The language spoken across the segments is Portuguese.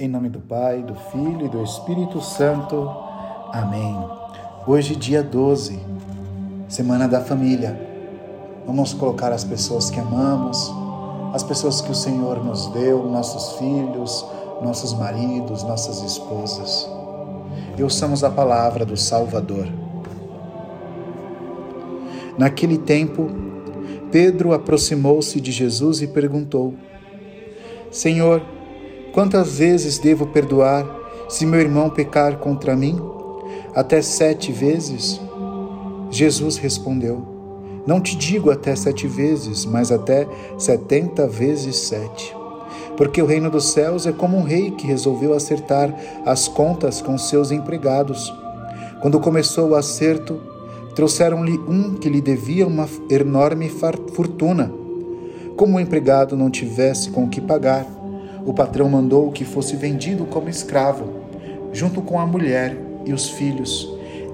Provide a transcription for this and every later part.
Em nome do Pai, do Filho e do Espírito Santo. Amém. Hoje, dia 12, Semana da Família. Vamos colocar as pessoas que amamos, as pessoas que o Senhor nos deu, nossos filhos, nossos maridos, nossas esposas. E ouçamos a palavra do Salvador. Naquele tempo, Pedro aproximou-se de Jesus e perguntou: Senhor, quantas vezes devo perdoar se meu irmão pecar contra mim? Até sete vezes? Jesus respondeu: Não te digo até sete vezes, mas até setenta vezes sete. Porque o reino dos céus é como um rei que resolveu acertar as contas com seus empregados. Quando começou o acerto, trouxeram-lhe um que lhe devia uma enorme fortuna. Como o empregado não tivesse com o que pagar, o patrão mandou que fosse vendido como escravo, junto com a mulher e os filhos,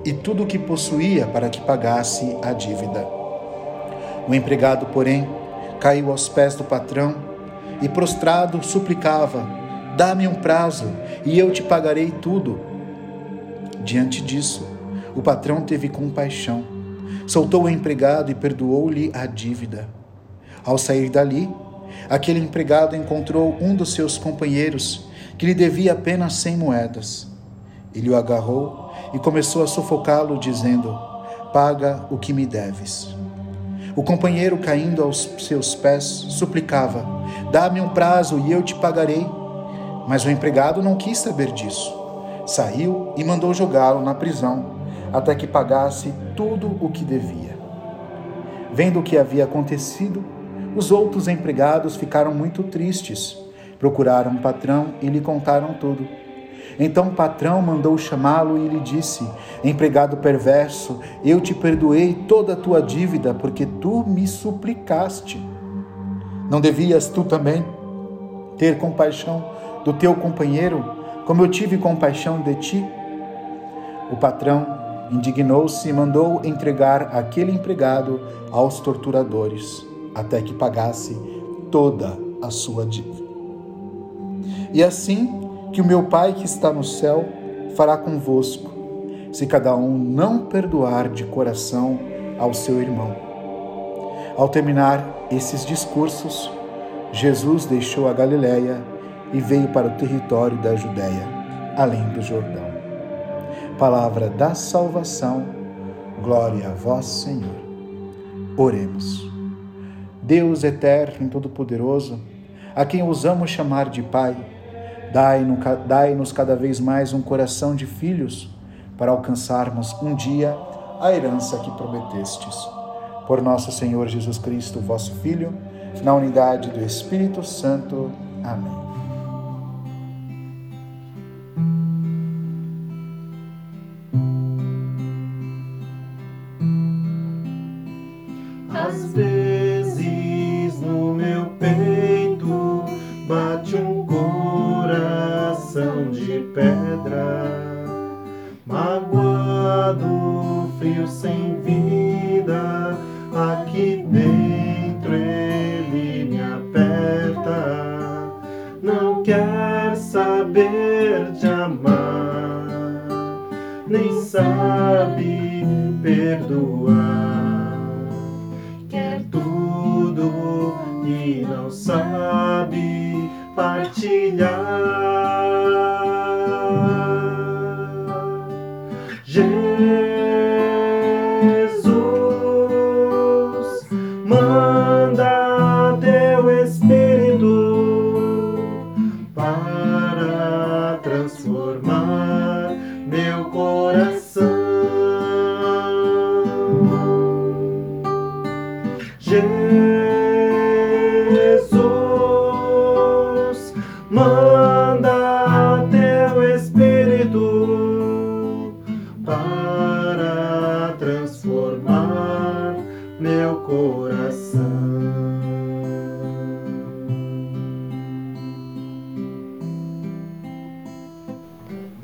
e tudo o que possuía para que pagasse a dívida. O empregado, porém, caiu aos pés do patrão e, prostrado, suplicava: Dá-me um prazo e eu te pagarei tudo. Diante disso, o patrão teve compaixão, soltou o empregado e perdoou-lhe a dívida. Ao sair dali, aquele empregado encontrou um dos seus companheiros que lhe devia apenas cem moedas. Ele o agarrou e começou a sufocá-lo, dizendo: Paga o que me deves. O companheiro, caindo aos seus pés, suplicava: Dá-me um prazo e eu te pagarei. Mas o empregado não quis saber disso. Saiu e mandou jogá-lo na prisão, até que pagasse tudo o que devia. Vendo o que havia acontecido, os outros empregados ficaram muito tristes. Procuraram o patrão e lhe contaram tudo. Então o patrão mandou chamá-lo e lhe disse: Empregado perverso, eu te perdoei toda a tua dívida porque tu me suplicaste. Não devias tu também ter compaixão do teu companheiro, como eu tive compaixão de ti? O patrão indignou-se e mandou entregar aquele empregado aos torturadores até que pagasse toda a sua dívida. E assim que o meu Pai que está no céu fará convosco, se cada um não perdoar de coração ao seu irmão. Ao terminar esses discursos, Jesus deixou a Galiléia e veio para o território da Judéia, além do Jordão. Palavra da salvação, glória a vós, Senhor. Oremos. Deus eterno e todo-poderoso, a quem ousamos chamar de Pai, dai-nos cada vez mais um coração de filhos para alcançarmos um dia a herança que prometestes. Por nosso Senhor Jesus Cristo, vosso Filho, na unidade do Espírito Santo. Amém. próprio sem vida. Aqui dentro ele me aperta. Não quer saber de amar, nem sabe perdoar. Quer tudo e não sabe partilhar.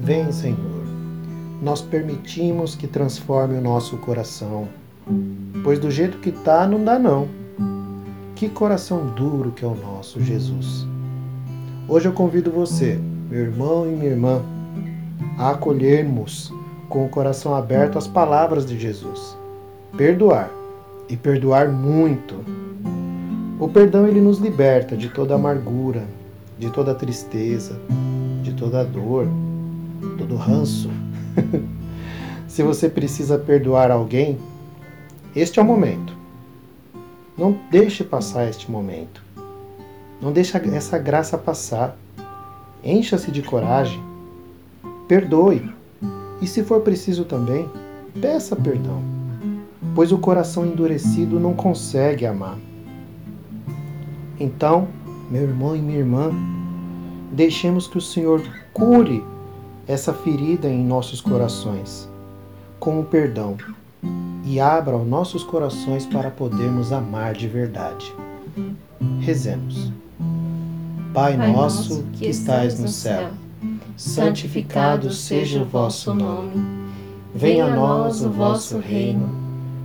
Vem, Senhor, nós permitimos que transforme o nosso coração, pois do jeito que tá, não dá não. Que coração duro que é o nosso, Jesus. Hoje eu convido você, meu irmão e minha irmã, a acolhermos com o coração aberto as palavras de Jesus. Perdoar e perdoar muito. O perdão ele nos liberta de toda amargura, de toda tristeza, de toda dor, todo ranço. Se você precisa perdoar alguém, este é o momento. Não deixe passar este momento. Não deixe essa graça passar. Encha-se de coragem. Perdoe. E se for preciso também, peça perdão. Pois o coração endurecido não consegue amar. Então, meu irmão e minha irmã, deixemos que o Senhor cure essa ferida em nossos corações com o perdão e abra os nossos corações para podermos amar de verdade. Rezemos. Pai nosso que estais no céu, santificado seja o vosso nome. Venha a nós o vosso reino.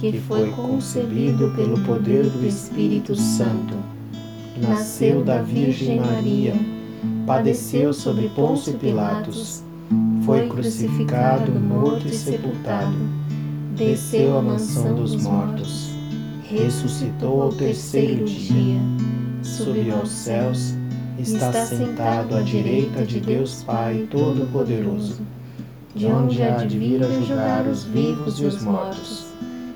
que foi concebido pelo poder do Espírito Santo, nasceu da Virgem Maria, padeceu sob Pôncio Pilatos, foi crucificado, morto e sepultado, desceu à mansão dos mortos, ressuscitou ao terceiro dia, subiu aos céus. está sentado à direita de Deus Pai Todo-Poderoso, de onde há de vir a julgar os vivos e os mortos.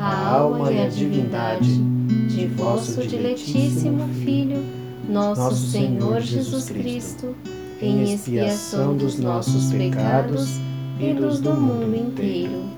a alma e a divindade de vosso diletíssimo Filho, nosso Senhor Jesus Cristo, em expiação dos nossos pecados e dos do mundo inteiro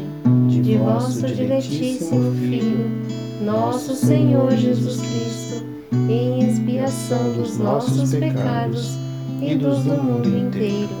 de vosso diletíssimo Filho, nosso Senhor Jesus Cristo, em expiação dos nossos pecados e dos do mundo inteiro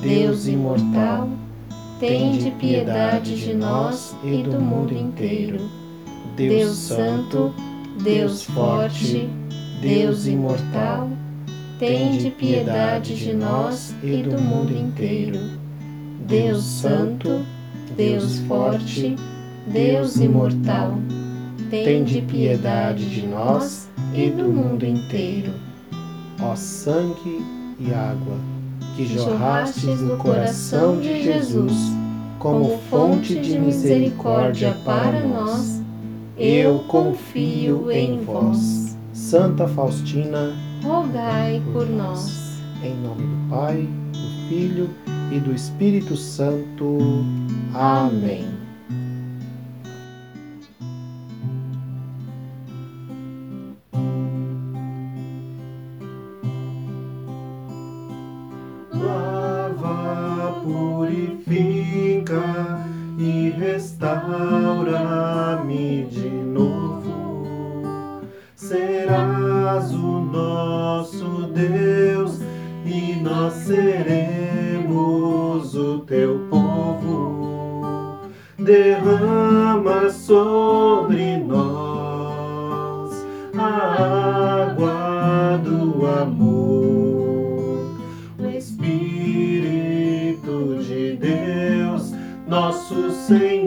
Deus imortal, tende piedade de nós e do mundo inteiro. Deus Santo, Deus forte, Deus imortal, tende piedade de nós e do mundo inteiro. Deus Santo, Deus forte, Deus imortal, tende piedade de nós e do mundo inteiro. Ó sangue e água que jorrastes no coração de Jesus como fonte de misericórdia para nós, eu confio em vós. Santa Faustina, rogai por nós. Em nome do Pai, do Filho e do Espírito Santo. Amém. Nosso Senhor.